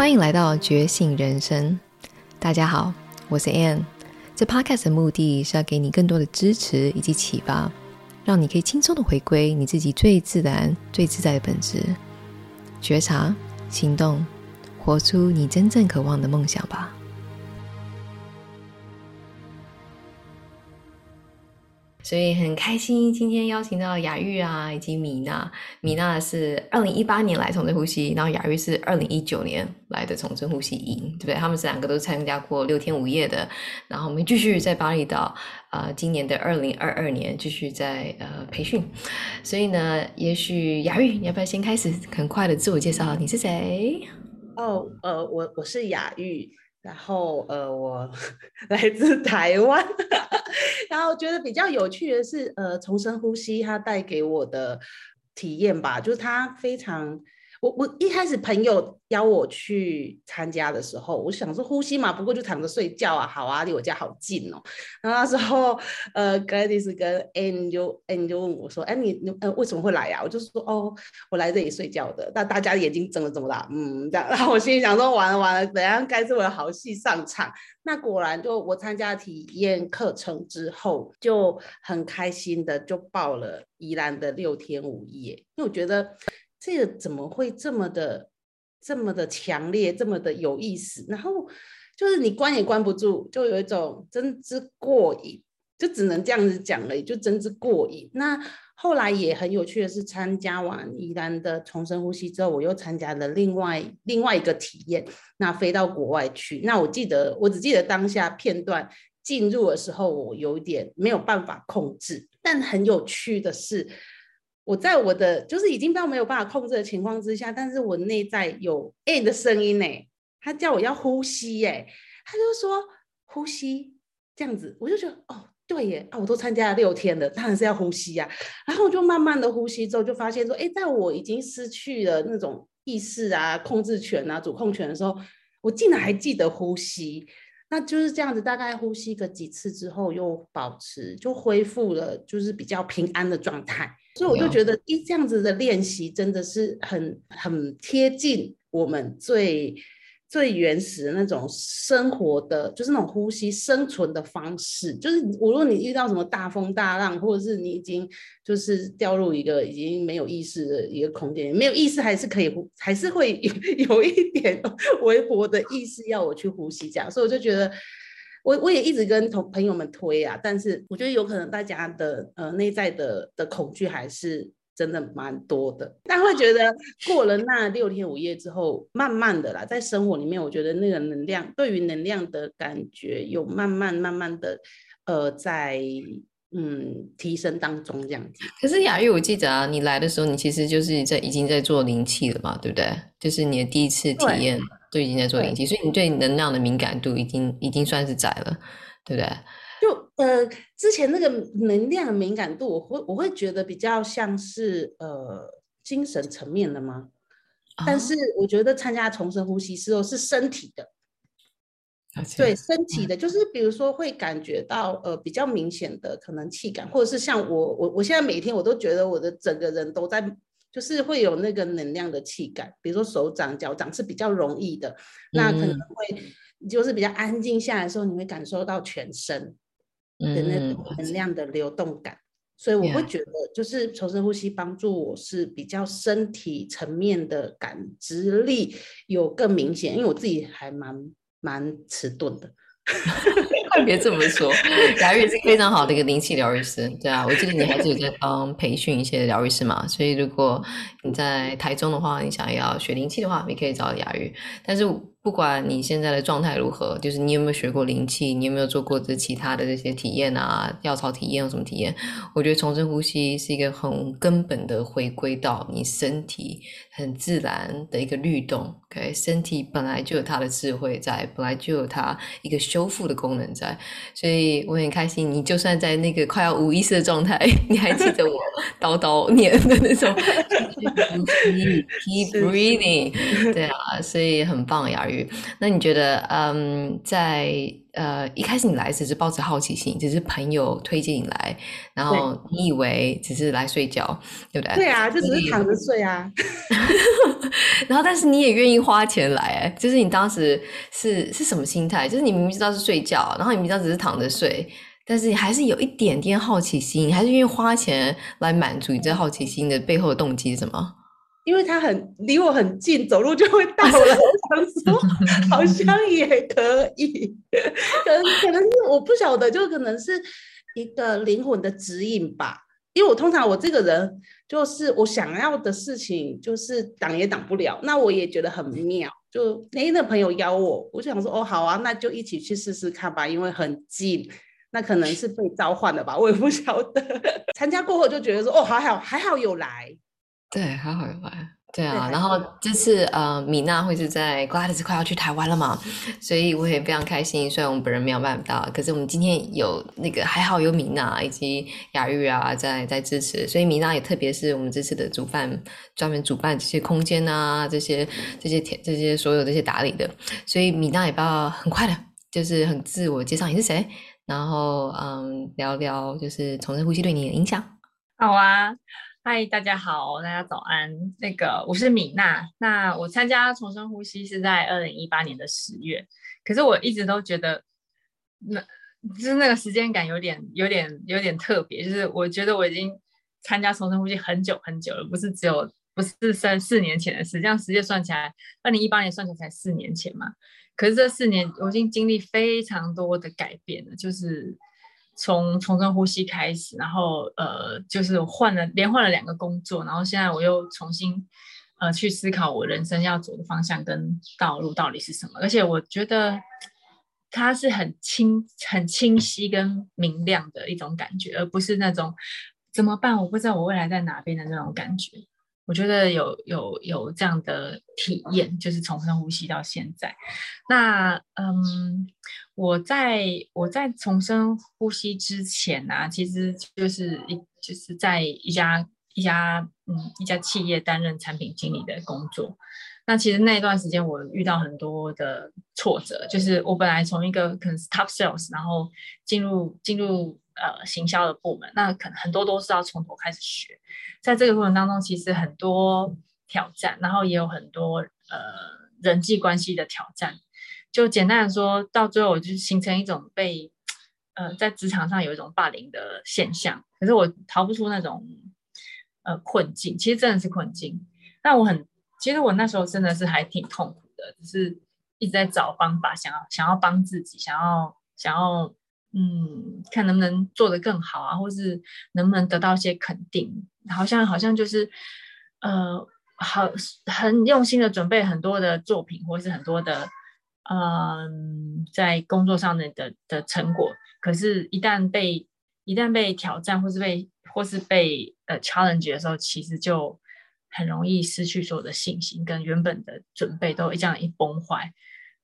欢迎来到觉醒人生。大家好，我是 Anne。这 Podcast 的目的是要给你更多的支持以及启发，让你可以轻松的回归你自己最自然、最自在的本质，觉察、行动，活出你真正渴望的梦想吧。所以很开心，今天邀请到雅玉啊，以及米娜。米娜是二零一八年来重振呼吸，然后雅玉是二零一九年来的重振呼吸营，对不对？他们是两个都参加过六天五夜的。然后我们继续在巴厘岛，呃，今年的二零二二年继续在呃培训。所以呢，也许雅玉，你要不要先开始很快的自我介绍？你是谁？哦，呃，我我是雅玉。然后呃，我 来自台湾，然后觉得比较有趣的是，呃，重生呼吸它带给我的体验吧，就是它非常。我我一开始朋友邀我去参加的时候，我想说呼吸嘛，不过就躺着睡觉啊，好啊，离我家好近哦。然后那时候，呃，Gladys 跟 Ann 就 Ann 就问我说：“哎，你你呃为什么会来呀、啊？”我就说：“哦，我来这里睡觉的。”那大家眼睛睁得这么大，嗯，这样。然后我心里想说：“完了完了，等下该是我的好戏上场。”那果然，就我参加体验课程之后，就很开心的就报了宜兰的六天五夜，因为我觉得。这个怎么会这么的、这么的强烈、这么的有意思？然后就是你关也关不住，就有一种真之过瘾，就只能这样子讲了，就真之过瘾。那后来也很有趣的是，参加完宜兰的重生呼吸之后，我又参加了另外另外一个体验，那飞到国外去。那我记得，我只记得当下片段进入的时候，我有点没有办法控制，但很有趣的是。我在我的就是已经到没有办法控制的情况之下，但是我内在有 A 的声音呢，他叫我要呼吸耶，他就说呼吸这样子，我就觉得哦对耶啊，我都参加了六天了，当然是要呼吸呀，然后我就慢慢的呼吸之后，就发现说，哎，在我已经失去了那种意识啊、控制权啊、主控权的时候，我竟然还记得呼吸，那就是这样子，大概呼吸个几次之后，又保持就恢复了，就是比较平安的状态。所以我就觉得，一这样子的练习真的是很很贴近我们最最原始的那种生活的，就是那种呼吸生存的方式。就是无论你遇到什么大风大浪，或者是你已经就是掉入一个已经没有意识的一个空间，没有意识还是可以呼，还是会 有有一点 微薄的意识要我去呼吸这样。所以我就觉得。我我也一直跟同朋友们推啊，但是我觉得有可能大家的呃内在的的恐惧还是真的蛮多的，但会觉得过了那六天五夜之后，慢慢的啦，在生活里面，我觉得那个能量对于能量的感觉有慢慢慢慢的呃在。嗯，提升当中这样子。可是雅玉，我记得啊，你来的时候，你其实就是在已经在做灵气了嘛，对不对？就是你的第一次体验都已经在做灵气，所以你对能量的敏感度已经已经算是窄了，对不对？就呃，之前那个能量的敏感度，我会我会觉得比较像是呃精神层面的吗？哦？但是我觉得参加重生呼吸之后是身体的。对身体的，就是比如说会感觉到呃比较明显的可能气感，或者是像我我我现在每天我都觉得我的整个人都在，就是会有那个能量的气感，比如说手掌脚掌是比较容易的，那可能会就是比较安静下来的时候，你会感受到全身的那种能量的流动感，所以我会觉得就是重生呼吸帮助我是比较身体层面的感知力有更明显，因为我自己还蛮。蛮迟钝的，别这么说，雅玉是非常好的一个灵气疗愈师，对啊，我记得你还是有在帮培训一些疗愈师嘛，所以如果你在台中的话，你想要学灵气的话，你可以找雅玉，但是。不管你现在的状态如何，就是你有没有学过灵气，你有没有做过这其他的这些体验啊，药草体验有什么体验？我觉得重生呼吸是一个很根本的回归到你身体很自然的一个律动。OK，身体本来就有它的智慧在，本来就有它一个修复的功能在，所以我很开心。你就算在那个快要无意识的状态，你还记得我叨叨念的那种，keep breathing，对啊，所以很棒雅玉。那你觉得，嗯，在呃，一开始你来只是抱着好奇心，只是朋友推荐你来，然后你以为只是来睡觉，对，对不对？对啊，就只是躺着睡啊。然后，但是你也愿意花钱来，哎，就是你当时是是什么心态？就是你明明知道是睡觉，然后你明知道只是躺着睡，但是你还是有一点点好奇心，你还是愿意花钱来满足你这好奇心的背后的动机是什么？因为他很离我很近，走路就会到了。我想说，好像也可以，可能可能是我不晓得，就可能是一个灵魂的指引吧。因为我通常我这个人，就是我想要的事情，就是挡也挡不了。那我也觉得很妙，就那那朋友邀我，我就想说，哦，好啊，那就一起去试试看吧。因为很近，那可能是被召唤了吧，我也不晓得。参加过后就觉得说，哦，还好还好有来。对，还好有来。对啊，对然后这次呃，米娜会是在 Gladys 快要去台湾了嘛，所以我也非常开心。虽然我们本人没有办法到，可是我们今天有那个还好有米娜以及雅玉啊在在支持，所以米娜也特别是我们这次的主办，专门主办这些空间啊，这些这些这些，这些所有这些打理的，所以米娜也不要很快的，就是很自我介绍你是谁，然后嗯聊聊就是重生呼吸对你的影响。好啊。嗨，大家好，大家早安。那个我是米娜，那我参加重生呼吸是在二零一八年的十月，可是我一直都觉得那就是那个时间感有点、有点、有点特别，就是我觉得我已经参加重生呼吸很久很久了，不是只有不是三四年前的事，这样时间算起来，二零一八年算起来才四年前嘛。可是这四年我已经经历非常多的改变了，就是。从重深呼吸开始，然后呃，就是换了连换了两个工作，然后现在我又重新呃去思考我人生要走的方向跟道路到底是什么。而且我觉得它是很清、很清晰跟明亮的一种感觉，而不是那种怎么办？我不知道我未来在哪边的那种感觉。我觉得有有有这样的体验，就是重深呼吸到现在。那嗯，我在我在重生呼吸之前呢、啊，其实就是一就是在一家一家嗯一家企业担任产品经理的工作。那其实那一段时间我遇到很多的挫折，就是我本来从一个可能是 top sales，然后进入进入。呃，行销的部门，那可能很多都是要从头开始学，在这个过程当中，其实很多挑战，然后也有很多呃人际关系的挑战。就简单的说，到最后我就形成一种被呃在职场上有一种霸凌的现象，可是我逃不出那种呃困境，其实真的是困境。那我很，其实我那时候真的是还挺痛苦的，就是一直在找方法，想要想要帮自己，想要想要。嗯，看能不能做得更好啊，或是能不能得到一些肯定？好像好像就是，呃，好很用心的准备很多的作品，或是很多的，嗯、在工作上的的的成果。可是，一旦被一旦被挑战，或是被或是被呃 challenge 的时候，其实就很容易失去所有的信心，跟原本的准备都一这样一崩坏。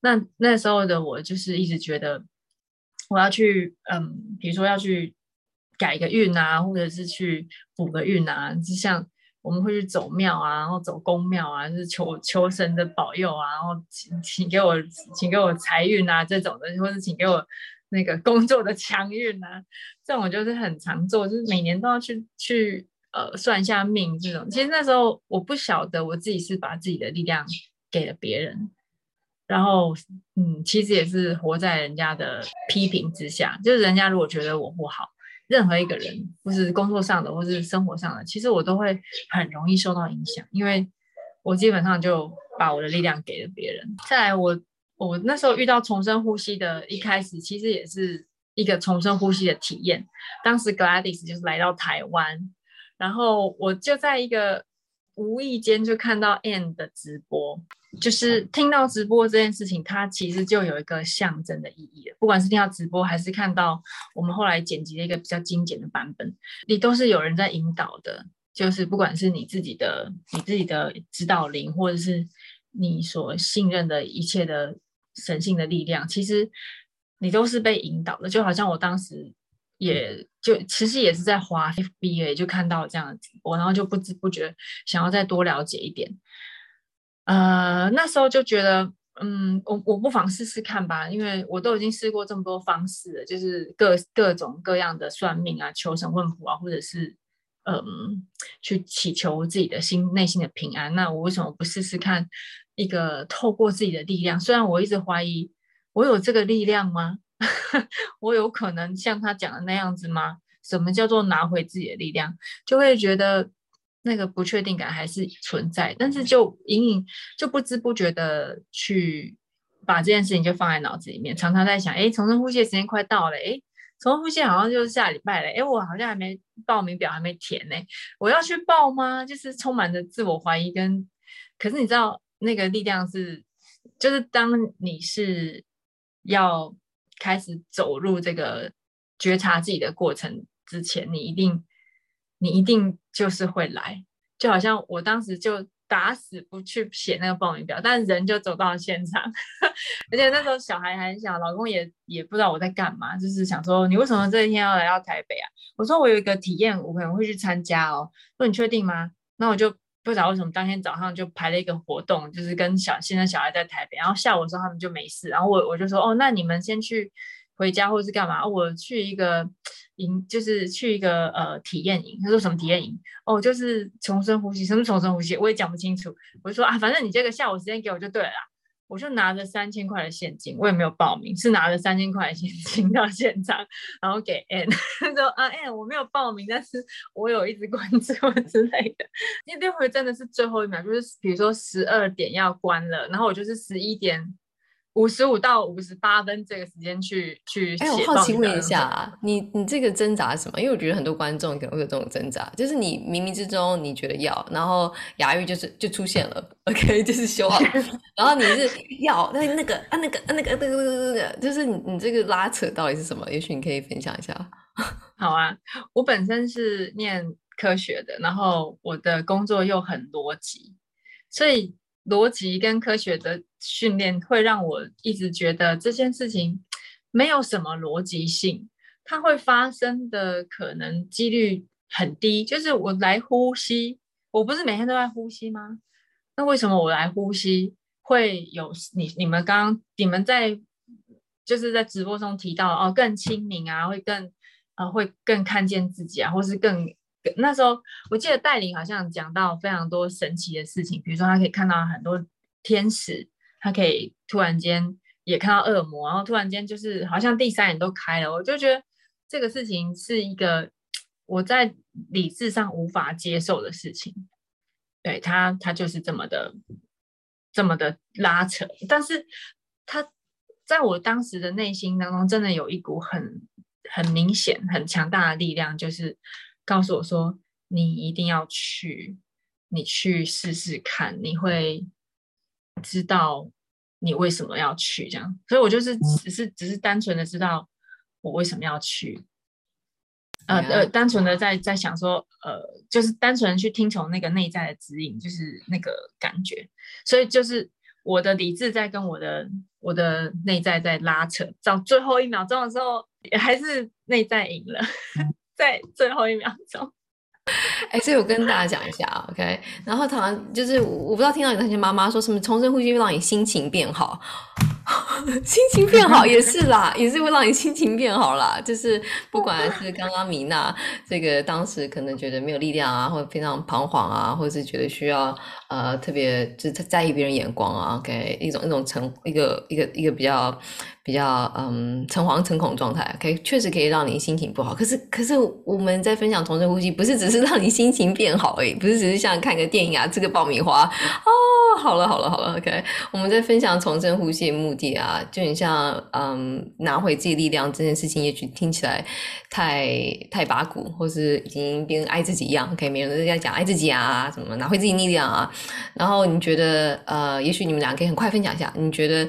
那那时候的我，就是一直觉得。我要去，嗯，比如说要去改个运啊，或者是去补个运啊，就像我们会去走庙啊，然后走宫庙啊，就是求求神的保佑啊，然后请请给我请给我财运啊这种的，或者请给我那个工作的强运啊，这种我就是很常做，就是每年都要去去呃算一下命这种。其实那时候我不晓得我自己是把自己的力量给了别人。然后，嗯，其实也是活在人家的批评之下。就是人家如果觉得我不好，任何一个人，或是工作上的，或是生活上的，其实我都会很容易受到影响，因为我基本上就把我的力量给了别人。再来我，我那时候遇到重生呼吸的一开始，其实也是一个重生呼吸的体验。当时 Gladys 就是来到台湾，然后我就在一个无意间就看到 Ann 的直播。就是听到直播这件事情，它其实就有一个象征的意义了。不管是听到直播，还是看到我们后来剪辑的一个比较精简的版本，你都是有人在引导的。就是不管是你自己的、你自己的指导灵，或者是你所信任的一切的神性的力量，其实你都是被引导的。就好像我当时也就其实也是在滑 FBA，就看到这样的直播，然后就不知不觉想要再多了解一点。呃，那时候就觉得嗯，我我不妨试试看吧，因为我都已经试过这么多方式了，就是各各种各样的算命啊、求神问卜啊，或者是嗯，去祈求自己的心内心的平安。那我为什么不试试看一个透过自己的力量？虽然我一直怀疑我有这个力量吗？我有可能像他讲的那样子吗？什么叫做拿回自己的力量？就会觉得。那个不确定感还是存在，但是就隐隐就不知不觉的去把这件事情就放在脑子里面，常常在想，哎，重生呼吸的时间快到了，哎，重生呼吸好像就是下礼拜了，哎，我好像还没报名表还没填呢，我要去报吗？就是充满着自我怀疑跟，可是你知道那个力量是，就是当你是要开始走入这个觉察自己的过程之前，你一定。你一定就是会来，就好像我当时就打死不去写那个报名表，但人就走到了现场，而且那时候小孩还小，老公也也不知道我在干嘛，就是想说你为什么这一天要来到台北啊？我说我有一个体验，我可能会去参加哦。说你确定吗？那我就不知道为什么当天早上就排了一个活动，就是跟小现在小孩在台北，然后下午的时候他们就没事，然后我我就说哦，那你们先去回家或是干嘛？我去一个。营就是去一个呃体验营，他说什么体验营？哦，就是重生呼吸，什么重生呼吸？我也讲不清楚。我就说啊，反正你这个下午时间给我就对了。我就拿着三千块的现金，我也没有报名，是拿着三千块的现金到现场，然后给 Ann 说啊，N 我没有报名，但是我有一直关注之类的。因为那会真的是最后一秒，就是比如说十二点要关了，然后我就是十一点。五十五到五十八分这个时间去去写。哎，我好奇问一下啊，你你这个挣扎是什么？因为我觉得很多观众可能会有这种挣扎，就是你冥冥之中你觉得要，然后牙玉就是就出现了，OK，就是修好，然后你是要，那那个啊那个啊那个那个那个，就是你你这个拉扯到底是什么？也许你可以分享一下。好啊，我本身是念科学的，然后我的工作又很逻辑，所以。逻辑跟科学的训练会让我一直觉得这件事情没有什么逻辑性，它会发生的可能几率很低。就是我来呼吸，我不是每天都在呼吸吗？那为什么我来呼吸会有你你们刚刚你们在就是在直播中提到哦更清明啊，会更啊、呃、会更看见自己啊，或是更。那时候我记得带领好像讲到非常多神奇的事情，比如说他可以看到很多天使，他可以突然间也看到恶魔，然后突然间就是好像第三眼都开了。我就觉得这个事情是一个我在理智上无法接受的事情。对他，他就是这么的这么的拉扯，但是他在我当时的内心当中，真的有一股很很明显、很强大的力量，就是。告诉我说，你一定要去，你去试试看，你会知道你为什么要去这样。所以我就是只是只是单纯的知道我为什么要去，呃呃，单纯的在在想说，呃，就是单纯去听从那个内在的指引，就是那个感觉。所以就是我的理智在跟我的我的内在在拉扯，到最后一秒钟的时候，还是内在赢了。在最后一秒钟，哎、欸，所以我跟大家讲一下，OK。然后，好像就是我不知道听到有那些妈妈说什么重生呼吸会让你心情变好，心情变好也是啦，也是会让你心情变好啦。就是不管是刚刚米娜这个当时可能觉得没有力量啊，或者非常彷徨啊，或者是觉得需要呃特别就是在意别人眼光啊，OK，一种一种成一个一个一个比较。比较嗯诚惶诚恐状态，可以确实可以让你心情不好。可是可是我们在分享重生呼吸，不是只是让你心情变好而已，不是只是像看个电影啊，吃个爆米花哦，好了好了好了，OK。我们在分享重生呼吸的目的啊，就很像嗯拿回自己力量这件事情，也许听起来太太八股，或是已经变成爱自己一样，OK。每个人都在讲爱自己啊，什么拿回自己力量啊。然后你觉得呃，也许你们俩可以很快分享一下，你觉得？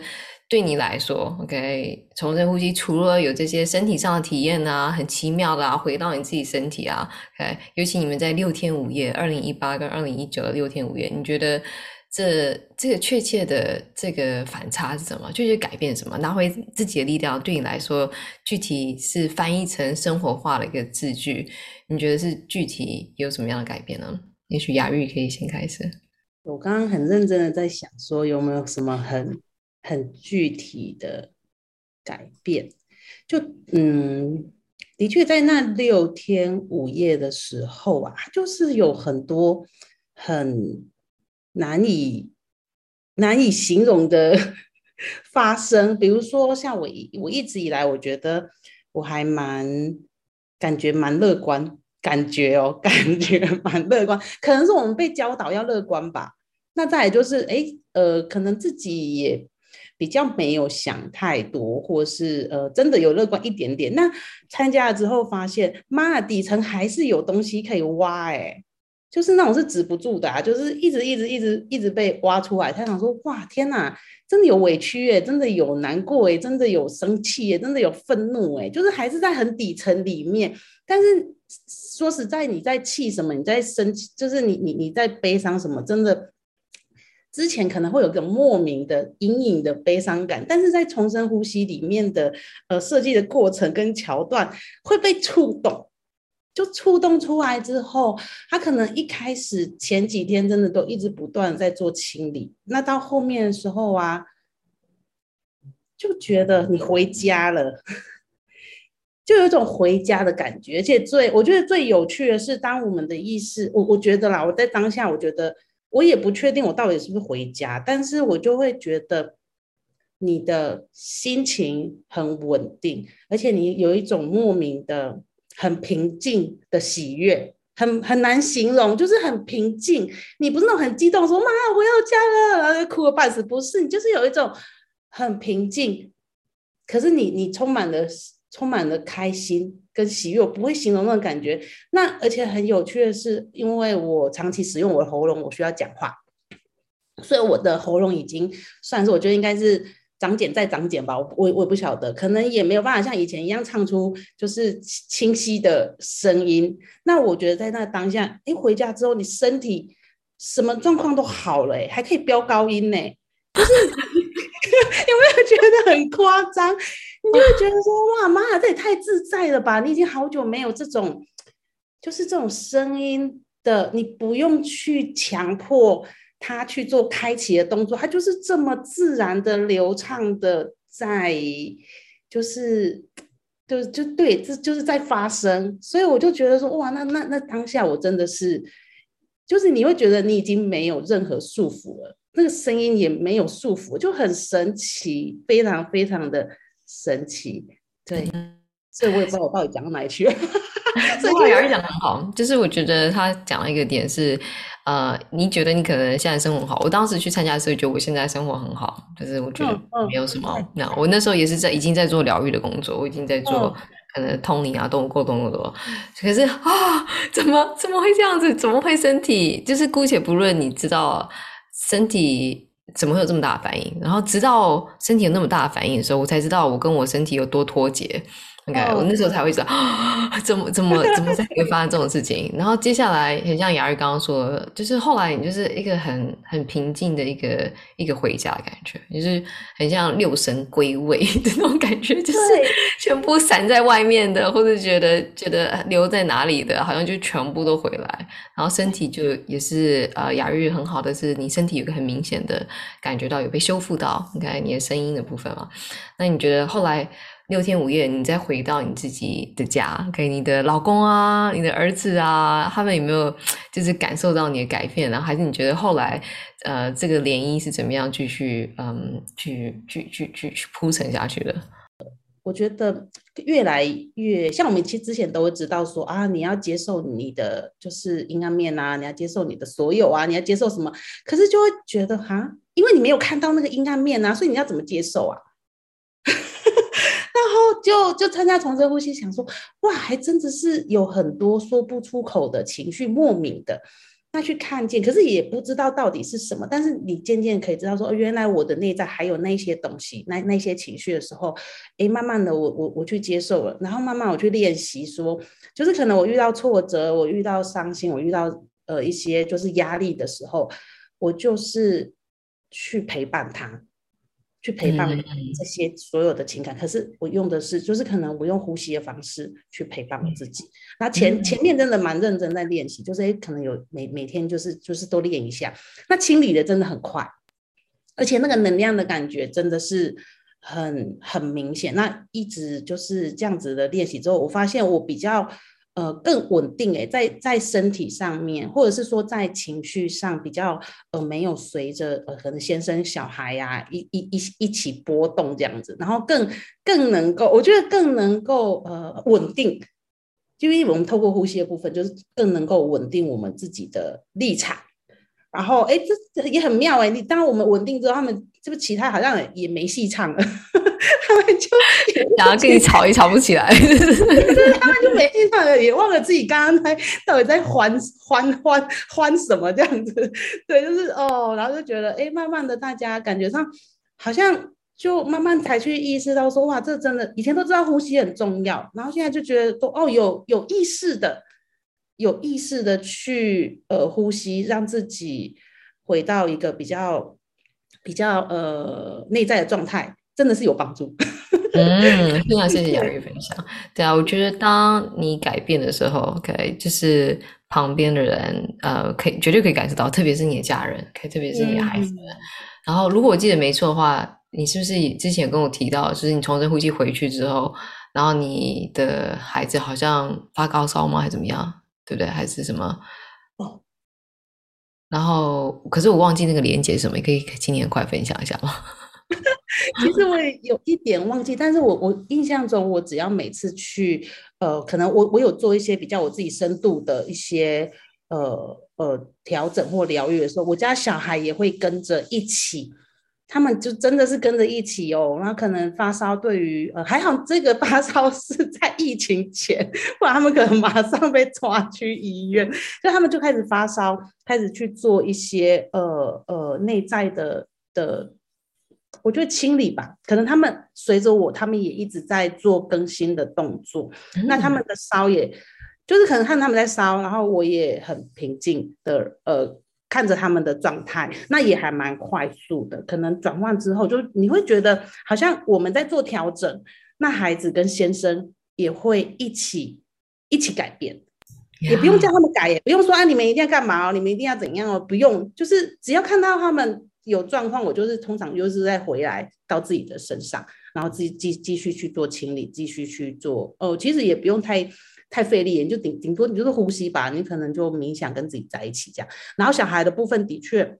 对你来说，OK，重生呼吸除了有这些身体上的体验啊，很奇妙的啊，回到你自己身体啊，OK，尤其你们在六天五夜，二零一八跟二零一九的六天五夜，你觉得这这个确切的这个反差是什么？确切改变什么？拿回自己的力量，对你来说，具体是翻译成生活化的一个字句，你觉得是具体有什么样的改变呢？也许雅玉可以先开始。我刚刚很认真的在想，说有没有什么很。很具体的改变。就嗯，的确在那六天五夜的时候啊，就是有很多很难以难以形容的 发生。比如说，像我我一直以来，我觉得我还蛮感觉蛮乐观。感觉哦，感觉蛮乐观，可能是我们被教导要乐观吧。那再来就是，哎，呃，可能自己也比较没有想太多，或是呃，真的有乐观一点点。那参加了之后发现，妈的，底层还是有东西可以挖，哎，就是那种是止不住的啊，就是一直一直一直一直被挖出来。他想说，哇，天哪，真的有委屈哎，真的有难过哎，真的有生气哎，真的有愤怒哎，就是还是在很底层里面，但是。说实在，你在气什么？你在生气，就是你你你在悲伤什么？真的，之前可能会有个莫名的隐隐的悲伤感，但是在重深呼吸里面的呃设计的过程跟桥段会被触动，就触动出来之后，他可能一开始前几天真的都一直不断在做清理，那到后面的时候啊，就觉得你回家了。就有一种回家的感觉，而且最我觉得最有趣的是，当我们的意识，我我觉得啦，我在当下，我觉得我也不确定我到底是不是回家，但是我就会觉得你的心情很稳定，而且你有一种莫名的很平静的喜悦，很很难形容，就是很平静。你不是那种很激动说妈我要家了，然后哭个半死，不是，你就是有一种很平静，可是你你充满了。充满了开心跟喜悦，我不会形容那种感觉。那而且很有趣的是，因为我长期使用我的喉咙，我需要讲话，所以我的喉咙已经算是我觉得应该是长茧再长茧吧。我我我也不晓得，可能也没有办法像以前一样唱出就是清晰的声音。那我觉得在那当下，哎，回家之后你身体什么状况都好了，哎，还可以飙高音呢，就是有没有觉得很夸张？你就会觉得说哇妈，这也太自在了吧！你已经好久没有这种，就是这种声音的，你不用去强迫他去做开启的动作，他就是这么自然的、流畅的在，就是，就就对，这就是在发生。所以我就觉得说哇，那那那当下我真的是，就是你会觉得你已经没有任何束缚了，那个声音也没有束缚，就很神奇，非常非常的。神奇，对，所以我也不知道我到底讲到哪里去了。所以雅玉讲的很好，就是我觉得他讲了一个点是，呃，你觉得你可能现在生活很好，我当时去参加的时候，觉得我现在生活很好，就是我觉得没有什么。嗯嗯、那我那时候也是在已经在做疗愈的工作，我已经在做可能通灵啊、动物沟通的多。可是啊，怎么怎么会这样子？怎么会身体？就是姑且不论，你知道身体。怎么会有这么大的反应？然后直到身体有那么大的反应的时候，我才知道我跟我身体有多脱节。我那时候才会知道，啊，怎么 怎么怎么才会发生这种事情？然后接下来很像雅玉刚刚说的，就是后来你就是一个很很平静的一个一个回家的感觉，就是很像六神归位的那种感觉，就是全部散在外面的，或者觉得觉得留在哪里的，好像就全部都回来。然后身体就也是呃，雅玉很好的是，你身体有个很明显的感觉到有被修复到，你看你的声音的部分嘛。那你觉得后来？六天五夜，你再回到你自己的家，给你的老公啊、你的儿子啊，他们有没有就是感受到你的改变？然后还是你觉得后来，呃，这个涟漪是怎么样继续嗯，去去去去去铺陈下去的？我觉得越来越像我们其实之前都会知道说啊，你要接受你的就是阴暗面啊，你要接受你的所有啊，你要接受什么？可是就会觉得哈，因为你没有看到那个阴暗面啊，所以你要怎么接受啊？然后就就参加重生呼吸，想说哇，还真的是有很多说不出口的情绪，莫名的，那去看见，可是也不知道到底是什么。但是你渐渐可以知道说，原来我的内在还有那些东西，那那些情绪的时候，哎，慢慢的我我我去接受了，然后慢慢我去练习说，就是可能我遇到挫折，我遇到伤心，我遇到呃一些就是压力的时候，我就是去陪伴他。去陪伴这些所有的情感，嗯、可是我用的是，就是可能我用呼吸的方式去陪伴我自己。嗯、那前前面真的蛮认真在练习，就是诶可能有每每天就是就是都练一下。那清理的真的很快，而且那个能量的感觉真的是很很明显。那一直就是这样子的练习之后，我发现我比较。呃，更稳定诶，在在身体上面，或者是说在情绪上比较呃没有随着呃可能先生小孩呀、啊、一一一一起波动这样子，然后更更能够，我觉得更能够呃稳定，就因为我们透过呼吸的部分，就是更能够稳定我们自己的立场。然后哎，这也很妙哎，你当我们稳定之后，他们这个其他好像也没戏唱了？他们就然后跟你吵也吵不起来，他们就没戏唱了，也忘了自己刚刚在到底在欢欢欢欢什么这样子。对，就是哦，然后就觉得哎，慢慢的大家感觉上好像就慢慢才去意识到说哇，这真的以前都知道呼吸很重要，然后现在就觉得都哦有有意识的。有意识的去呃呼吸，让自己回到一个比较比较呃内在的状态，真的是有帮助。嗯，非常谢谢雅玉分享。对啊，我觉得当你改变的时候，OK，就是旁边的人呃可以绝对可以感受到，特别是你的家人，OK，特别是你的孩子们。嗯、然后如果我记得没错的话，你是不是之前跟我提到，就是你重深呼吸回去之后，然后你的孩子好像发高烧吗，还是怎么样？对不对？还是什么？哦，然后可是我忘记那个连接是什么，你可以请你很快分享一下吗？其实我也有一点忘记，但是我我印象中，我只要每次去，呃，可能我我有做一些比较我自己深度的一些呃呃调整或疗愈的时候，我家小孩也会跟着一起。他们就真的是跟着一起哦，那可能发烧，对于呃还好这个发烧是在疫情前，不然他们可能马上被抓去医院。所以他们就开始发烧，开始去做一些呃呃内在的的，我觉得清理吧。可能他们随着我，他们也一直在做更新的动作。嗯、那他们的烧也，就是可能看他们在烧，然后我也很平静的呃。看着他们的状态，那也还蛮快速的。可能转换之后，就你会觉得好像我们在做调整，那孩子跟先生也会一起一起改变也不用叫他们改，也不用说啊，你们一定要干嘛哦，你们一定要怎样哦，不用，就是只要看到他们有状况，我就是通常就是再回来到自己的身上，然后自己继继续去做清理，继续去做哦，其实也不用太。太费力，你就顶顶多你就是呼吸吧，你可能就冥想跟自己在一起这样。然后小孩的部分的确，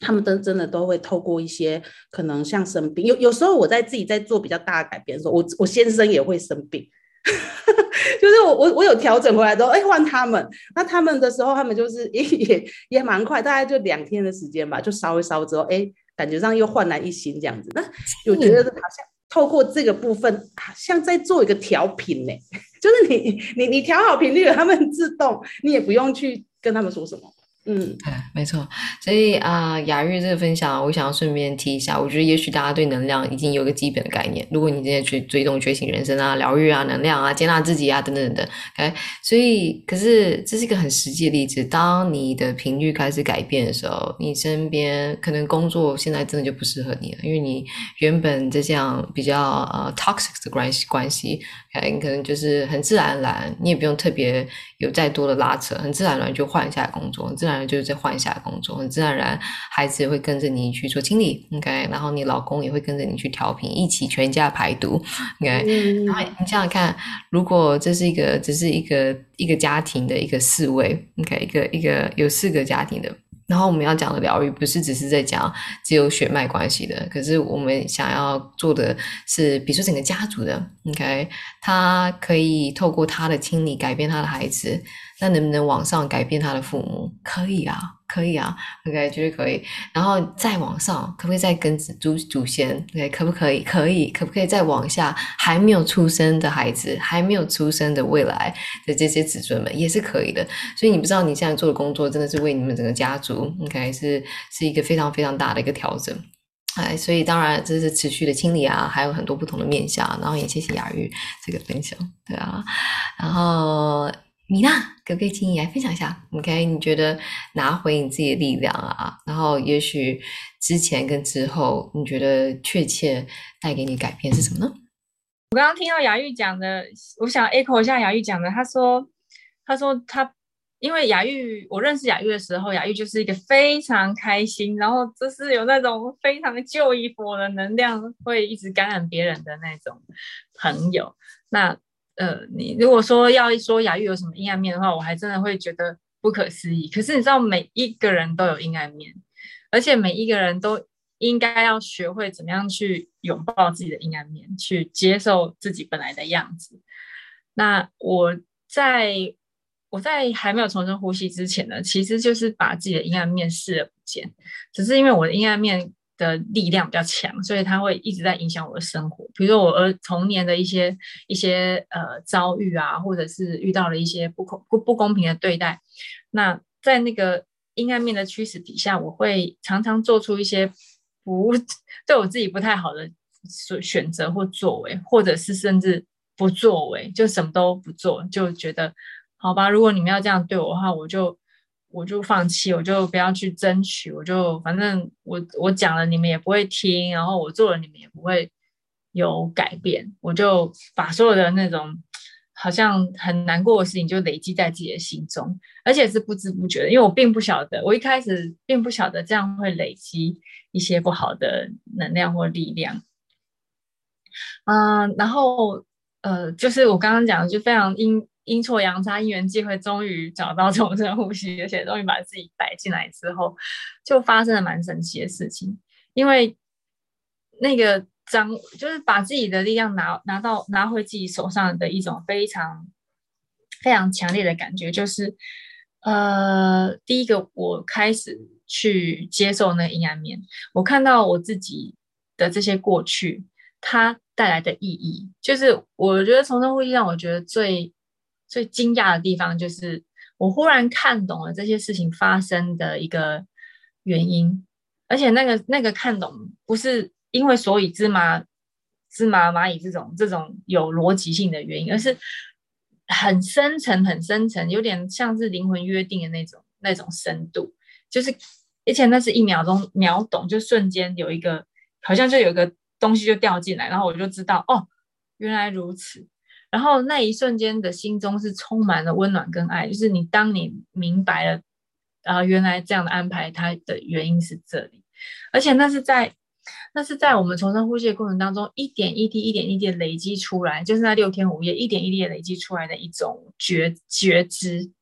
他们都真的都会透过一些可能像生病，有有时候我在自己在做比较大的改变的时候，我我先生也会生病，就是我我我有调整回来之后，哎换他们，那他们的时候他们就是也 也也蛮快，大概就两天的时间吧，就烧一烧之后，哎感觉上又焕然一新这样子。那我觉得好像透过这个部分，好像在做一个调频呢。就是你你你调好频率了，他们自动，你也不用去跟他们说什么。嗯，对，没错。所以啊，雅玉这个分享，我想要顺便提一下。我觉得也许大家对能量已经有个基本的概念。如果你今天去追踪觉醒人生啊、疗愈啊、能量啊、接纳自己啊等等等等，OK。所以，可是这是一个很实际的例子。当你的频率开始改变的时候，你身边可能工作现在真的就不适合你了，因为你原本这样比较呃 toxic 的关系关系，OK，你可能就是很自然而然，你也不用特别有再多的拉扯，很自然而然就换一下工作，就是在换下工作，很自然而然，孩子也会跟着你去做清理，OK，然后你老公也会跟着你去调频，一起全家排毒，OK，嗯，然后你想想看，如果这是一个只是一个一个家庭的一个四位，OK，一个一个有四个家庭的。然后我们要讲的疗愈不是只是在讲只有血脉关系的，可是我们想要做的是，比如说整个家族的，OK，他可以透过他的清理改变他的孩子，那能不能往上改变他的父母？可以啊。可以啊，OK，绝对可以。然后再往上，可不可以再跟祖祖先？OK，可不可以？可以，可不可以再往下？还没有出生的孩子，还没有出生的未来的这些子孙们，也是可以的。所以你不知道你现在做的工作，真的是为你们整个家族，OK，是是一个非常非常大的一个调整。哎，所以当然这是持续的清理啊，还有很多不同的面向。然后也谢谢雅玉这个分享，对啊，然后。米娜，可不可以请你来分享一下？OK，你觉得拿回你自己的力量啊？然后也许之前跟之后，你觉得确切带给你改变是什么呢？我刚刚听到雅玉讲的，我想 echo 一下雅玉讲的。他说，他说他因为雅玉，我认识雅玉的时候，雅玉就是一个非常开心，然后就是有那种非常救一波的能量，会一直感染别人的那种朋友。那呃，你如果说要说雅玉有什么阴暗面的话，我还真的会觉得不可思议。可是你知道，每一个人都有阴暗面，而且每一个人都应该要学会怎么样去拥抱自己的阴暗面，去接受自己本来的样子。那我在。我在还没有重生呼吸之前呢，其实就是把自己的阴暗面视而不见，只是因为我的阴暗面的力量比较强，所以它会一直在影响我的生活。比如说我儿童年的一些一些呃遭遇啊，或者是遇到了一些不公不不公平的对待，那在那个阴暗面的驱使底下，我会常常做出一些不 对我自己不太好的选择或作为，或者是甚至不作为，就什么都不做，就觉得。好吧，如果你们要这样对我的话，我就我就放弃，我就不要去争取，我就反正我我讲了你们也不会听，然后我做了你们也不会有改变，我就把所有的那种好像很难过的事情就累积在自己的心中，而且是不知不觉的，因为我并不晓得，我一开始并不晓得这样会累积一些不好的能量或力量。嗯、然后呃，就是我刚刚讲的，就非常阴。阴错阳差，因缘际会，终于找到重生呼吸，而且终于把自己摆进来之后，就发生了蛮神奇的事情。因为那个张，就是把自己的力量拿拿到拿回自己手上的一种非常非常强烈的感觉，就是呃，第一个我开始去接受那阴暗面，我看到我自己的这些过去，它带来的意义，就是我觉得重生呼吸让我觉得最。最惊讶的地方就是，我忽然看懂了这些事情发生的一个原因，而且那个那个看懂不是因为所以芝麻芝麻蚂蚁这种这种有逻辑性的原因，而是很深层很深层，有点像是灵魂约定的那种那种深度，就是而且那是一秒钟秒懂，就瞬间有一个好像就有一个东西就掉进来，然后我就知道哦，原来如此。然后那一瞬间的心中是充满了温暖跟爱，就是你当你明白了，啊，原来这样的安排它的原因是这里，而且那是在那是在我们重生呼吸的过程当中，一点一滴、一点一滴累积出来，就是那六天五夜一点一滴累积出来的一种觉觉知，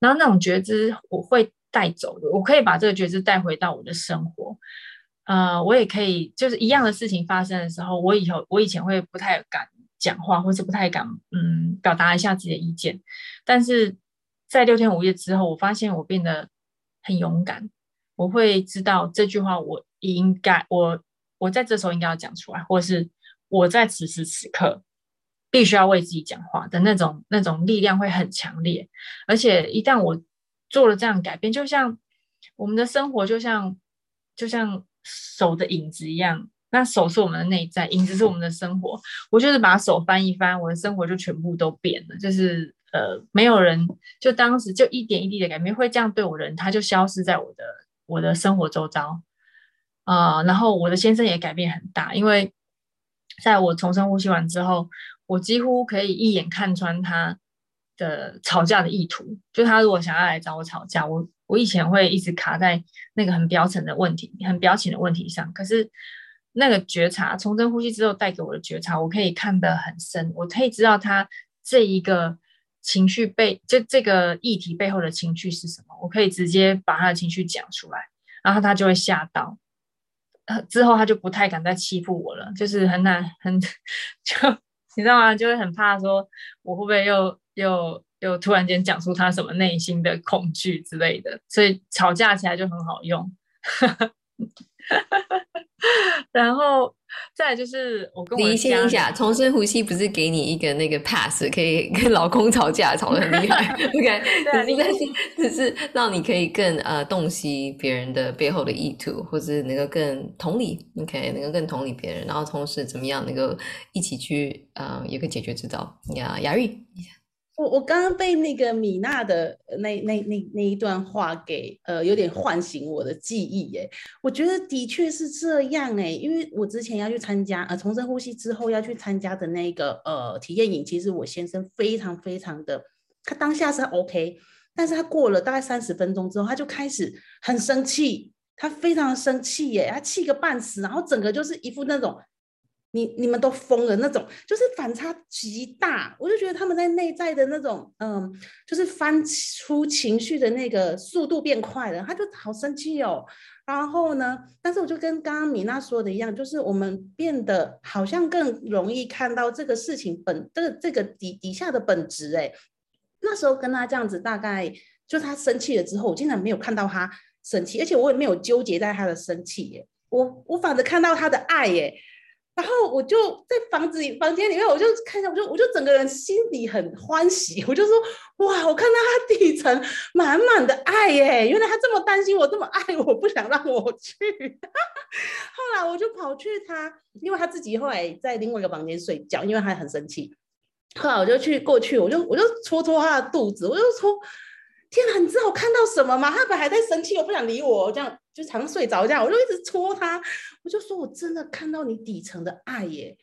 然后那种觉知我会带走的，我可以把这个觉知带回到我的生活，呃，我也可以就是一样的事情发生的时候，我以后我以前会不太敢。讲话或是不太敢，嗯，表达一下自己的意见，但是在六天五夜之后，我发现我变得很勇敢。我会知道这句话，我应该，我我在这时候应该要讲出来，或是我在此时此刻必须要为自己讲话的那种那种力量会很强烈。而且一旦我做了这样改变，就像我们的生活，就像就像手的影子一样。那手是我们的内在，影子是我们的生活。我就是把手翻一翻，我的生活就全部都变了。就是呃，没有人就当时就一点一滴的改变，会这样对我的人，他就消失在我的我的生活周遭啊、呃。然后我的先生也改变很大，因为在我重生呼吸完之后，我几乎可以一眼看穿他的吵架的意图。就他如果想要来找我吵架，我我以前会一直卡在那个很表层的问题、很表浅的问题上，可是。那个觉察，重生呼吸之后带给我的觉察，我可以看得很深，我可以知道他这一个情绪背，就这个议题背后的情绪是什么，我可以直接把他的情绪讲出来，然后他就会吓到，呃，之后他就不太敢再欺负我了，就是很难很，就你知道吗？就会很怕说我会不会又又又突然间讲出他什么内心的恐惧之类的，所以吵架起来就很好用。然后再就是我跟我，你讲一下，重生呼吸不是给你一个那个 pass，可以跟老公吵架吵得很厉害，OK？对，但是只是让你可以更呃洞悉别人的背后的意图，或者能够更同理，OK？能够更同理别人，然后同时怎么样能够一起去呃有个解决之道。呀，雅玉。我我刚刚被那个米娜的那那那那一段话给呃有点唤醒我的记忆耶，我觉得的确是这样哎，因为我之前要去参加呃重生呼吸之后要去参加的那个呃体验营，其实我先生非常非常的，他当下是 OK，但是他过了大概三十分钟之后，他就开始很生气，他非常生气耶，他气个半死，然后整个就是一副那种。你你们都疯了那种，就是反差极大，我就觉得他们在内在的那种，嗯，就是翻出情绪的那个速度变快了，他就好生气哦。然后呢，但是我就跟刚刚米娜说的一样，就是我们变得好像更容易看到这个事情本这个这个底底下的本质。哎，那时候跟他这样子，大概就他生气了之后，我竟然没有看到他生气，而且我也没有纠结在他的生气耶，我我反而看到他的爱耶。然后我就在房子里、房间里面，我就看见，我就我就整个人心里很欢喜，我就说哇，我看到他底层满满的爱耶，原来他这么担心我，这么爱我，不想让我去。后来我就跑去他，因为他自己后来在另外一个房间睡觉，因为他很生气。后来我就去过去，我就我就戳戳他的肚子，我就戳。天哪，你知道我看到什么吗？他本来还在生气，我不想理我，这样就常睡着这样，我就一直戳他，我就说我真的看到你底层的爱耶，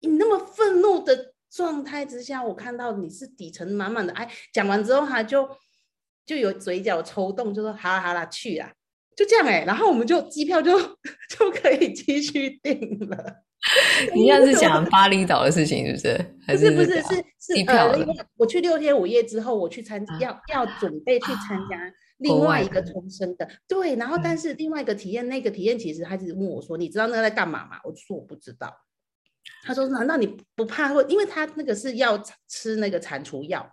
你那么愤怒的状态之下，我看到你是底层满满的爱。讲完之后，他就就有嘴角抽动，就说好啦好啦，去啦，就这样哎，然后我们就机票就 就可以继续订了。你现在是讲巴厘岛的事情，是不是？不是不是是是呃，因为我去六天五夜之后，我去参加，要要准备去参加另外一个重生的，对。然后但是另外一个体验，那个体验其实他一直问我说：“你知道那个在干嘛吗？”我就说：“我不知道。”他说：“难道你不怕会？因为他那个是要吃那个蟾蜍药，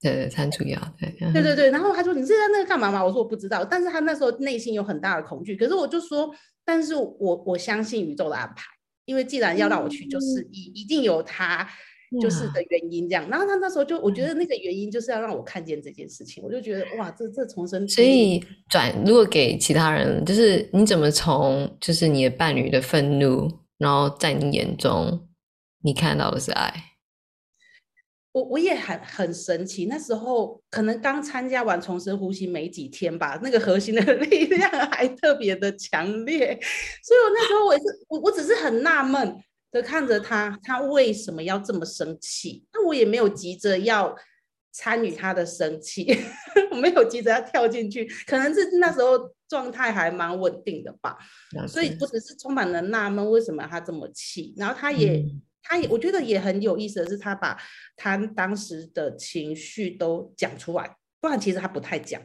对，蟾蜍药，对，对对对。然后他说：“你知道那个干嘛吗？”我说：“我不知道。”但是他那时候内心有很大的恐惧。可是我就说：“但是我我相信宇宙的安排。”因为既然要让我去，就是一一定有他就是的原因这样。然后他那时候就，我觉得那个原因就是要让我看见这件事情。我就觉得哇，这这重生。所以转如果给其他人，就是你怎么从就是你的伴侣的愤怒，然后在你眼中你看到的是爱。我我也很很神奇，那时候可能刚参加完重生呼吸没几天吧，那个核心的 力量还特别的强烈，所以我那时候我也是我我只是很纳闷的看着他，他为什么要这么生气？那我也没有急着要参与他的生气，我 没有急着要跳进去，可能是那时候状态还蛮稳定的吧，所以我只是充满了纳闷，为什么他这么气？然后他也。他也我觉得也很有意思的是，他把他当时的情绪都讲出来，不然其实他不太讲。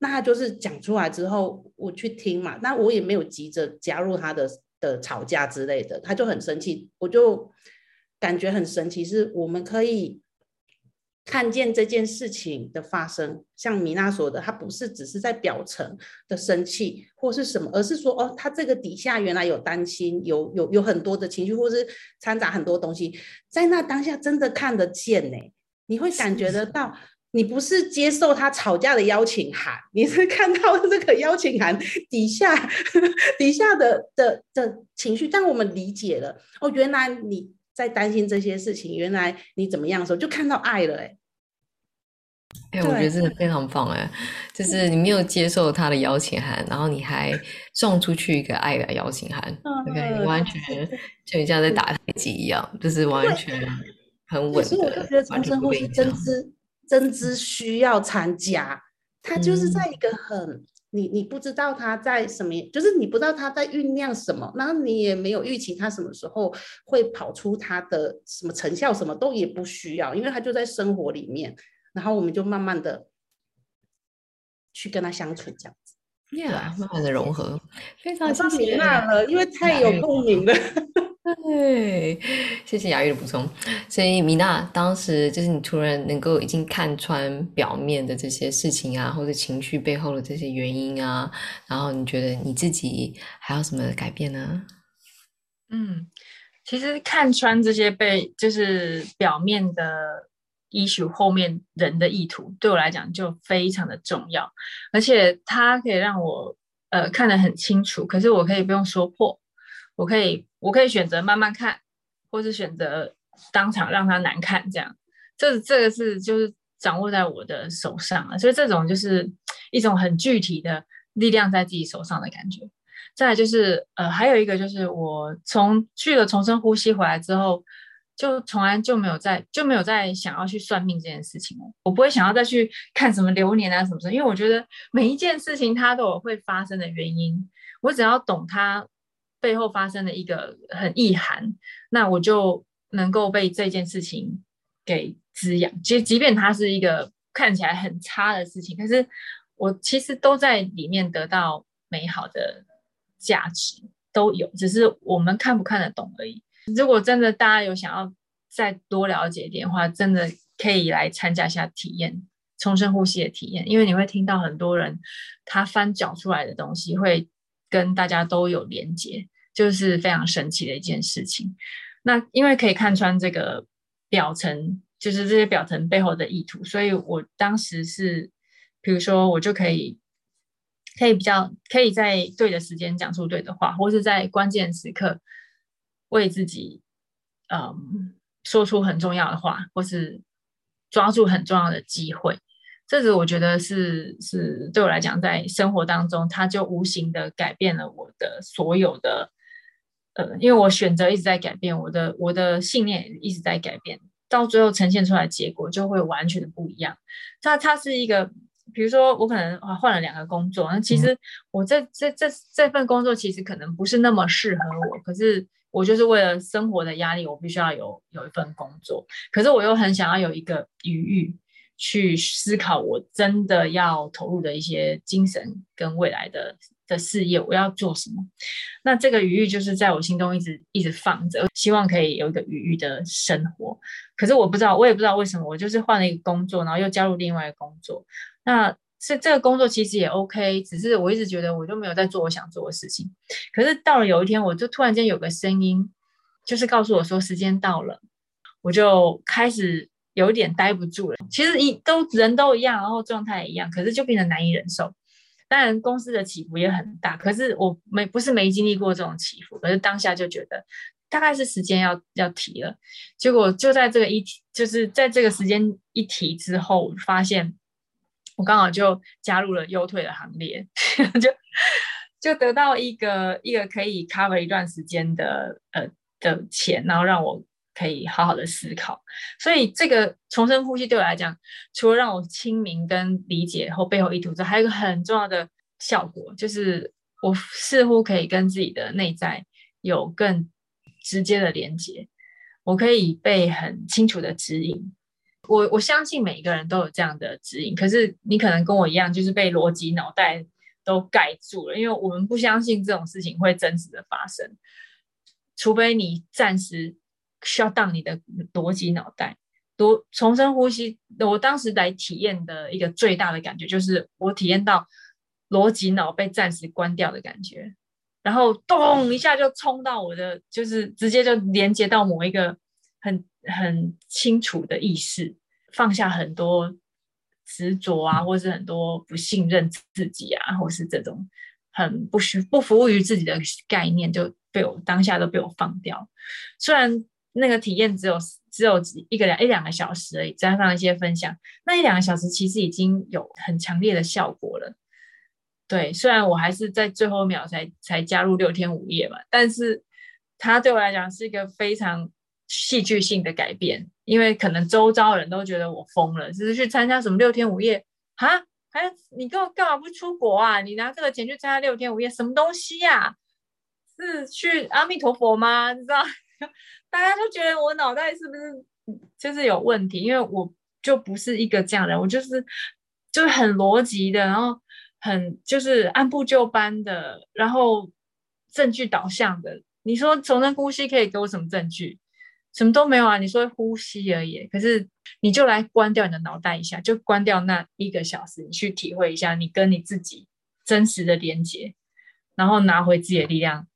那他就是讲出来之后，我去听嘛，那我也没有急着加入他的的吵架之类的，他就很生气，我就感觉很神奇，是我们可以。看见这件事情的发生，像米娜说的，他不是只是在表层的生气或是什么，而是说，哦，他这个底下原来有担心，有有有很多的情绪，或是掺杂很多东西，在那当下真的看得见呢。你会感觉得到，你不是接受他吵架的邀请函，你是看到这个邀请函底下 底下的的的情绪，但我们理解了，哦，原来你在担心这些事情，原来你怎么样的时候，就看到爱了，哎。哎、欸，我觉得真的非常棒哎，就是你没有接受他的邀请函，然后你还送出去一个爱的邀请函，OK，完全就像在打太极一样，就是完全很稳的。所以我就觉得重生或是真知真知需要参加，他就是在一个很、嗯、你你不知道他在什么，就是你不知道他在酝酿什么，然后你也没有预期他什么时候会跑出他的什么成效，什么都也不需要，因为他就在生活里面。然后我们就慢慢的去跟他相处，这样子，Yeah，慢慢的融合，非常谢谢米娜了，因为太有共鸣了。对，谢谢雅玉的补充。所以米娜当时就是你突然能够已经看穿表面的这些事情啊，或者情绪背后的这些原因啊，然后你觉得你自己还有什么改变呢？嗯，其实看穿这些被就是表面的。Issue 后面人的意图对我来讲就非常的重要，而且它可以让我呃看得很清楚。可是我可以不用说破，我可以我可以选择慢慢看，或是选择当场让它难看。这样，这这个是就是掌握在我的手上了。所以这种就是一种很具体的力量在自己手上的感觉。再来就是呃还有一个就是我从去了重生呼吸回来之后。就从来就没有在就没有在想要去算命这件事情哦，我不会想要再去 看什么流年啊什么什么，因为我觉得每一件事情它都有会发生的原因，我只要懂它背后发生的一个很意涵，那我就能够被这件事情给滋养。其实即便它是一个看起来很差的事情，可是我其实都在里面得到美好的价值，都有，只是我们看不看得懂而已。如果真的大家有想要再多了解一点的话，真的可以来参加一下体验重生呼吸的体验，因为你会听到很多人他翻搅出来的东西会跟大家都有连接，就是非常神奇的一件事情。那因为可以看穿这个表层，就是这些表层背后的意图，所以我当时是，比如说我就可以可以比较可以在对的时间讲出对的话，或是在关键时刻。为自己，嗯，说出很重要的话，或是抓住很重要的机会，这是我觉得是是对我来讲，在生活当中，它就无形的改变了我的所有的，呃，因为我选择一直在改变，我的我的信念也一直在改变，到最后呈现出来的结果就会完全的不一样。它它是一个，比如说我可能啊换了两个工作，那其实我这这这这份工作其实可能不是那么适合我，可是。我就是为了生活的压力，我必须要有有一份工作，可是我又很想要有一个余裕去思考，我真的要投入的一些精神跟未来的的事业，我要做什么？那这个余裕就是在我心中一直一直放着，希望可以有一个余裕的生活。可是我不知道，我也不知道为什么，我就是换了一个工作，然后又加入另外一个工作，那。是这个工作其实也 OK，只是我一直觉得我就没有在做我想做的事情。可是到了有一天，我就突然间有个声音，就是告诉我说时间到了，我就开始有点待不住了。其实一都人都一样，然后状态也一样，可是就变得难以忍受。当然公司的起伏也很大，可是我没不是没经历过这种起伏，可是当下就觉得大概是时间要要提了。结果就在这个一，就是在这个时间一提之后，发现。我刚好就加入了优退的行列，就就得到一个一个可以 cover 一段时间的呃的钱，然后让我可以好好的思考。所以这个重生呼吸对我来讲，除了让我清明跟理解后背后意图之外，还有一个很重要的效果，就是我似乎可以跟自己的内在有更直接的连接，我可以被很清楚的指引。我我相信每一个人都有这样的指引，可是你可能跟我一样，就是被逻辑脑袋都盖住了，因为我们不相信这种事情会真实的发生，除非你暂时 shut down 你的逻辑脑袋，多重生呼吸。我当时来体验的一个最大的感觉，就是我体验到逻辑脑被暂时关掉的感觉，然后咚一下就冲到我的，就是直接就连接到某一个很。很清楚的意识，放下很多执着啊，或是很多不信任自己啊，或是这种很不需不服务于自己的概念，就被我当下都被我放掉。虽然那个体验只有只有一个两一两个小时而已，加上一些分享，那一两个小时其实已经有很强烈的效果了。对，虽然我还是在最后一秒才才加入六天五夜嘛，但是它对我来讲是一个非常。戏剧性的改变，因为可能周遭人都觉得我疯了，只是去参加什么六天五夜啊？还有你跟我干嘛不出国啊？你拿这个钱去参加六天五夜，什么东西呀、啊？是去阿弥陀佛吗？你知道？大家都觉得我脑袋是不是就是有问题？因为我就不是一个这样的人，我就是就是很逻辑的，然后很就是按部就班的，然后证据导向的。你说重生呼吸可以给我什么证据？什么都没有啊！你说呼吸而已，可是你就来关掉你的脑袋一下，就关掉那一个小时，你去体会一下你跟你自己真实的连接，然后拿回自己的力量。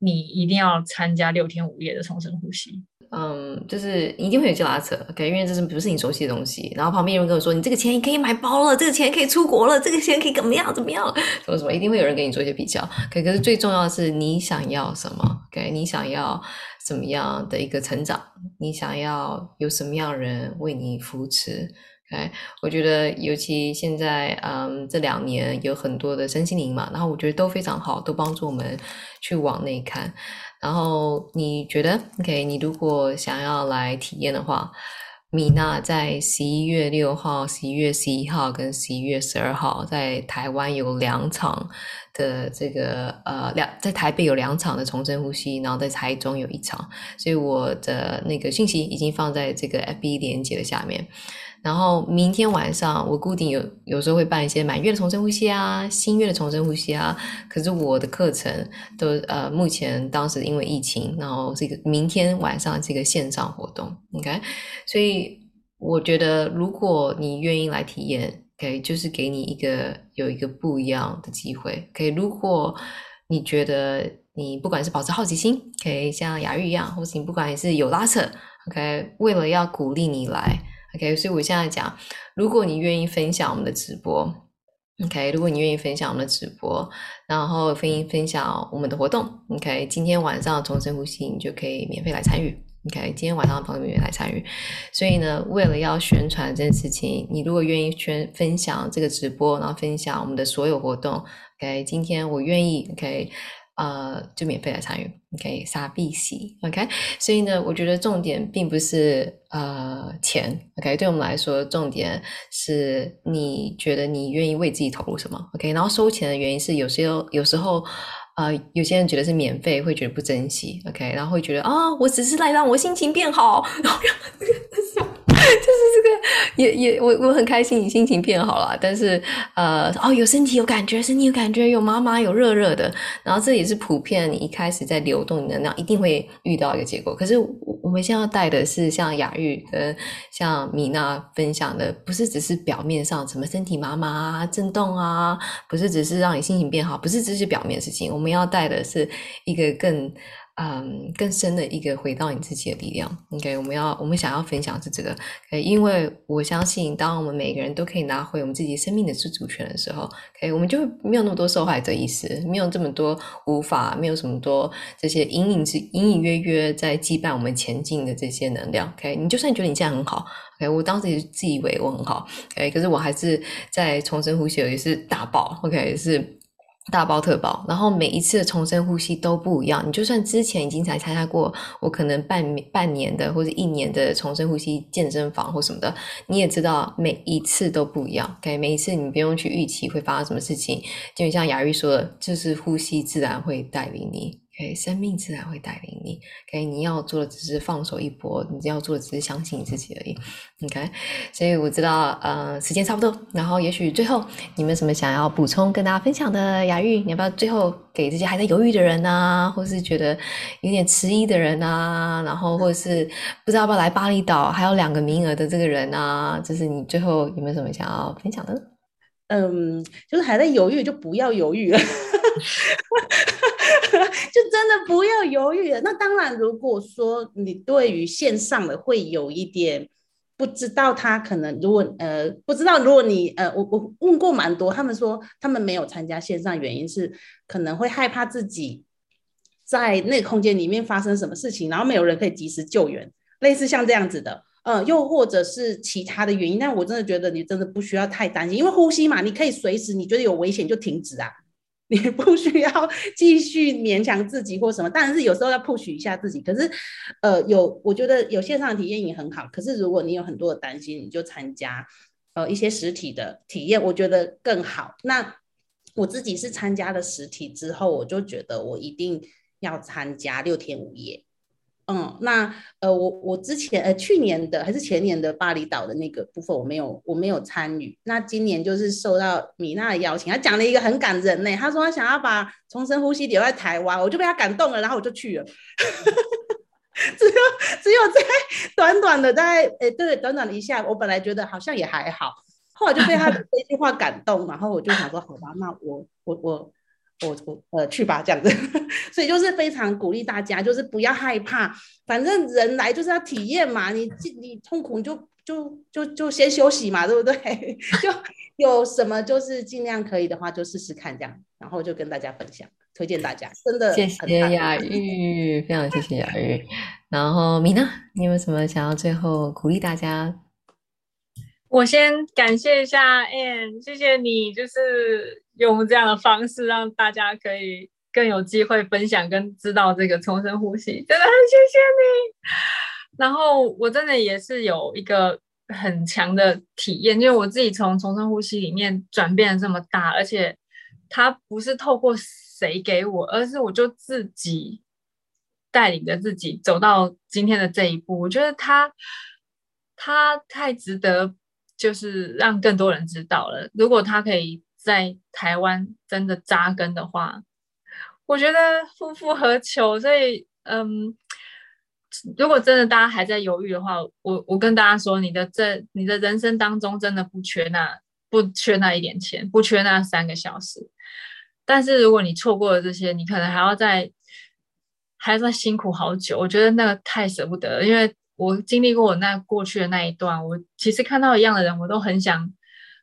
你一定要参加六天五夜的重生呼吸。嗯，就是一定会有些拉扯，OK，因为这是不是你熟悉的东西。然后旁边有人跟我说：“你这个钱可以买包了，这个钱可以出国了，这个钱可以怎么样怎么样？什么什么？”一定会有人跟你做一些比较。可可是最重要的是你想要什么？OK，你想要怎么样的一个成长？你想要有什么样人为你扶持 OK，我觉得尤其现在，嗯，这两年有很多的身心灵嘛，然后我觉得都非常好，都帮助我们去往内看。然后你觉得，OK，你如果想要来体验的话，米娜在十一月六号、十一月十一号跟十一月十二号在台湾有两场的这个呃两，在台北有两场的重生呼吸，然后在台中有一场，所以我的那个信息已经放在这个 FB 连接的下面。然后明天晚上我固定有有时候会办一些满月的重生呼吸啊，新月的重生呼吸啊。可是我的课程都呃目前当时因为疫情，然后这个明天晚上这个线上活动，OK。所以我觉得如果你愿意来体验，OK，就是给你一个有一个不一样的机会，OK。如果你觉得你不管是保持好奇心，OK，像雅玉一样，或是你不管是有拉扯，OK，为了要鼓励你来。OK，所以我现在讲，如果你愿意分享我们的直播，OK，如果你愿意分享我们的直播，然后分分享我们的活动，OK，今天晚上重生呼吸，你就可以免费来参与，OK，今天晚上的朋友免费来参与。所以呢，为了要宣传这件事情，你如果愿意宣分享这个直播，然后分享我们的所有活动，OK，今天我愿意，OK。呃，就免费来参与，OK，傻逼洗，OK，所以呢，我觉得重点并不是呃钱，OK，对我们来说，重点是你觉得你愿意为自己投入什么，OK，然后收钱的原因是有些有时候，呃，有些人觉得是免费，会觉得不珍惜，OK，然后会觉得啊，我只是来让我心情变好，然后让。就是这个，也也我我很开心，你心情变好了。但是呃，哦，有身体有感觉，身体有感觉，有妈妈有热热的。然后这也是普遍，你一开始在流动你能量，一定会遇到一个结果。可是我们现在要带的是像雅玉跟像米娜分享的，不是只是表面上什么身体麻麻啊、震动啊，不是只是让你心情变好，不是只是表面的事情。我们要带的是一个更。嗯，更深的一个回到你自己的力量。OK，我们要我们想要分享是这个 OK，因为我相信，当我们每个人都可以拿回我们自己生命的自主权的时候，OK，我们就没有那么多受害者意识，没有这么多无法，没有什么多这些隐隐之隐隐约约在羁绊我们前进的这些能量。OK，你就算觉得你这样很好，OK，我当时也自以为我很好，OK，可是我还是在重生呼吸也是大爆，OK，是。大包特包，然后每一次的重生呼吸都不一样。你就算之前已经才参加过，我可能半半年的或者一年的重生呼吸健身房或什么的，你也知道每一次都不一样。OK，每一次你不用去预期会发生什么事情，就像雅玉说的，就是呼吸自然会带领你。OK，生命自然会带领你。OK，你要做的只是放手一搏，你要做的只是相信你自己而已。OK，所以我知道，呃，时间差不多。然后，也许最后你们什么想要补充跟大家分享的？雅玉，你要不要最后给这些还在犹豫的人啊，或是觉得有点迟疑的人啊，然后或者是不知道要不要来巴厘岛，还有两个名额的这个人啊，就是你最后有没有什么想要分享的？嗯，就是还在犹豫，就不要犹豫了。就真的不要犹豫了。那当然，如果说你对于线上的会有一点不知道，他可能如果呃不知道，如果你呃我我问过蛮多，他们说他们没有参加线上，原因是可能会害怕自己在那个空间里面发生什么事情，然后没有人可以及时救援，类似像这样子的，呃，又或者是其他的原因。但我真的觉得你真的不需要太担心，因为呼吸嘛，你可以随时你觉得有危险就停止啊。你不需要继续勉强自己或什么，当然是有时候要 push 一下自己。可是，呃，有我觉得有线上的体验也很好。可是如果你有很多的担心，你就参加呃一些实体的体验，我觉得更好。那我自己是参加了实体之后，我就觉得我一定要参加六天五夜。嗯，那呃，我我之前呃去年的还是前年的巴厘岛的那个部分，我没有我没有参与。那今年就是受到米娜的邀请，她讲了一个很感人呢。她说她想要把重生呼吸留在台湾，我就被她感动了，然后我就去了。只有只有在短短的在诶、对短短的一下，我本来觉得好像也还好，后来就被他的这句话感动，然后我就想说，好吧，那我我我。我我呃去吧，这样子，所以就是非常鼓励大家，就是不要害怕，反正人来就是要体验嘛，你你痛苦你就就就就先休息嘛，对不对？就有什么就是尽量可以的话就试试看这样，然后就跟大家分享，推荐大家，真的谢谢雅玉，非常谢谢雅玉。然后米娜，你有什么想要最后鼓励大家？我先感谢一下 Ann，谢谢你，就是用这样的方式让大家可以更有机会分享跟知道这个重生呼吸，真的很谢谢你。然后我真的也是有一个很强的体验，因为我自己从重生呼吸里面转变这么大，而且它不是透过谁给我，而是我就自己带领着自己走到今天的这一步。我觉得它他太值得，就是让更多人知道了。如果他可以在台湾真的扎根的话，我觉得夫复何求。所以，嗯。如果真的大家还在犹豫的话，我我跟大家说，你的这你的人生当中真的不缺那不缺那一点钱，不缺那三个小时。但是如果你错过了这些，你可能还要再还要再辛苦好久。我觉得那个太舍不得了，因为我经历过我那过去的那一段，我其实看到一样的人，我都很想，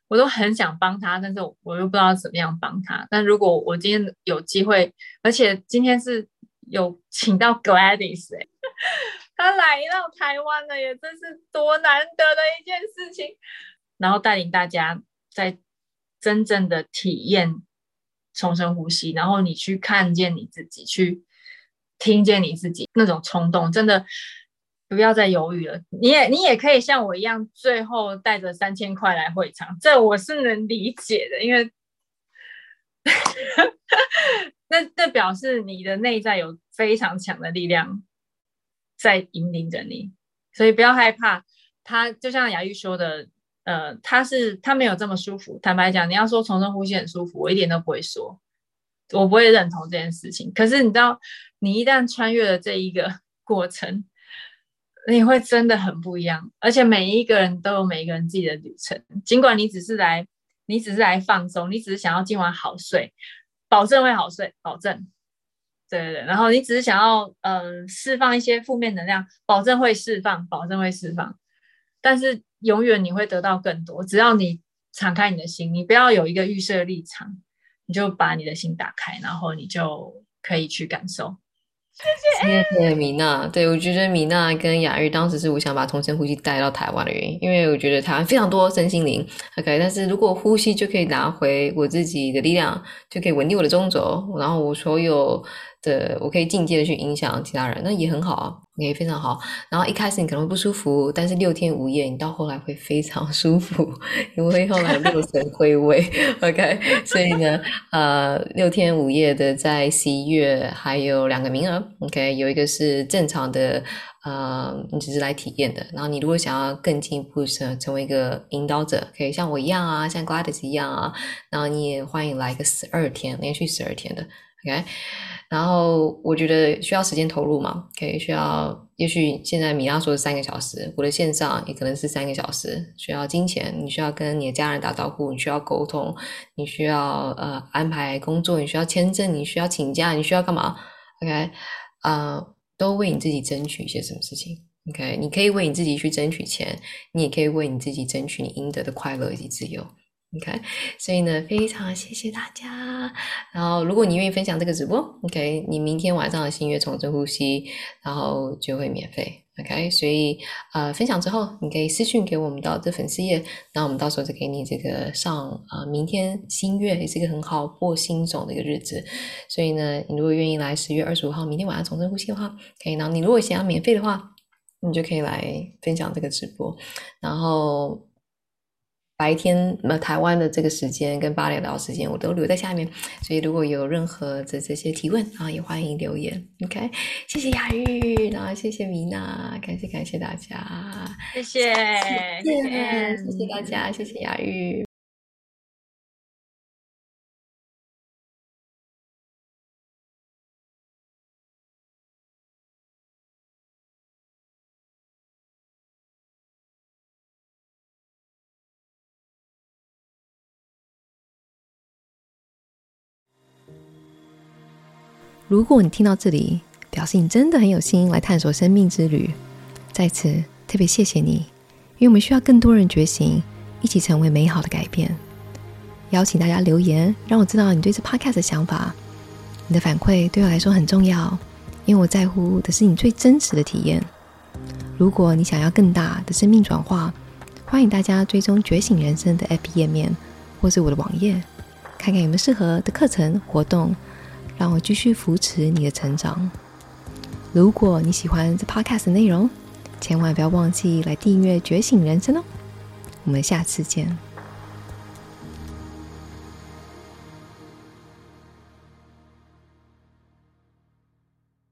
我都很想帮他，但是我又不知道怎么样帮他。但如果我今天有机会，而且今天是有请到 Gladys 哎。他来到台湾了，也真是多难得的一件事情。然后带领大家在真正的体验重深呼吸，然后你去看见你自己，去听见你自己那种冲动，真的不要再犹豫了。你也你也可以像我一样，最后带着三千块来会场，这我是能理解的，因为 那那表示你的内在有非常强的力量。在引领着你，所以不要害怕。他就像雅玉说的，呃，他是他没有这么舒服。坦白讲，你要说重生呼吸很舒服，我一点都不会说，我不会认同这件事情。可是你知道，你一旦穿越了这一个过程，你会真的很不一样。而且每一个人都有每一个人自己的旅程。尽管你只是来，你只是来放松，你只是想要今晚好睡，保证会好睡，保证。对对对，然后你只是想要呃释放一些负面能量，保证会释放，保证会释放，但是永远你会得到更多。只要你敞开你的心，你不要有一个预设立场，你就把你的心打开，然后你就可以去感受。谢谢，谢谢米娜。对，我觉得米娜跟雅玉当时是我想把同声呼吸带到台湾的原因，因为我觉得台湾非常多身心灵，OK。但是如果呼吸就可以拿回我自己的力量，就可以稳定我的中轴，然后我所有。的，我可以间接的去影响其他人，那也很好啊，也非常好。然后一开始你可能会不舒服，但是六天五夜，你到后来会非常 舒服，因为后来六神归位，OK。所以呢，呃，六天五夜的在十一月还有两个名额，OK。有一个是正常的，呃，你只是来体验的。然后你如果想要更进一步是成为一个引导者，可以像我一样啊，像 Gladys 一样啊，然后你也欢迎来个十二天，连续十二天的，OK。然后我觉得需要时间投入嘛，可以需要，也许现在米娜说的三个小时，我的线上也可能是三个小时，需要金钱，你需要跟你的家人打招呼，你需要沟通，你需要呃安排工作，你需要签证，你需要请假，你需要干嘛？OK，呃，都为你自己争取一些什么事情？OK，你可以为你自己去争取钱，你也可以为你自己争取你应得的快乐以及自由。OK，所以呢，非常谢谢大家。然后，如果你愿意分享这个直播，OK，你明天晚上的新月重深呼吸，然后就会免费。OK，所以呃，分享之后，你可以私讯给我们到这粉丝页，那我们到时候就给你这个上呃，明天新月也是一个很好播新种的一个日子。所以呢，你如果愿意来十月二十五号明天晚上重深呼吸的话，可以。然后你如果想要免费的话，你就可以来分享这个直播，然后。白天那台湾的这个时间跟巴厘岛时间，我都留在下面，所以如果有任何的这些提问啊，也欢迎留言。OK，谢谢雅玉，然后谢谢米娜，感谢感谢大家，谢谢谢谢谢谢大家，谢谢雅玉。如果你听到这里，表示你真的很有心来探索生命之旅，在此特别谢谢你，因为我们需要更多人觉醒，一起成为美好的改变。邀请大家留言，让我知道你对这 podcast 的想法。你的反馈对我来说很重要，因为我在乎的是你最真实的体验。如果你想要更大的生命转化，欢迎大家追踪觉醒人生的 App 页面，或是我的网页，看看有没有适合的课程活动，让我继续扶持你的成长。如果你喜欢这 Podcast 内容，千万不要忘记来订阅觉醒人生哦。我们下次见。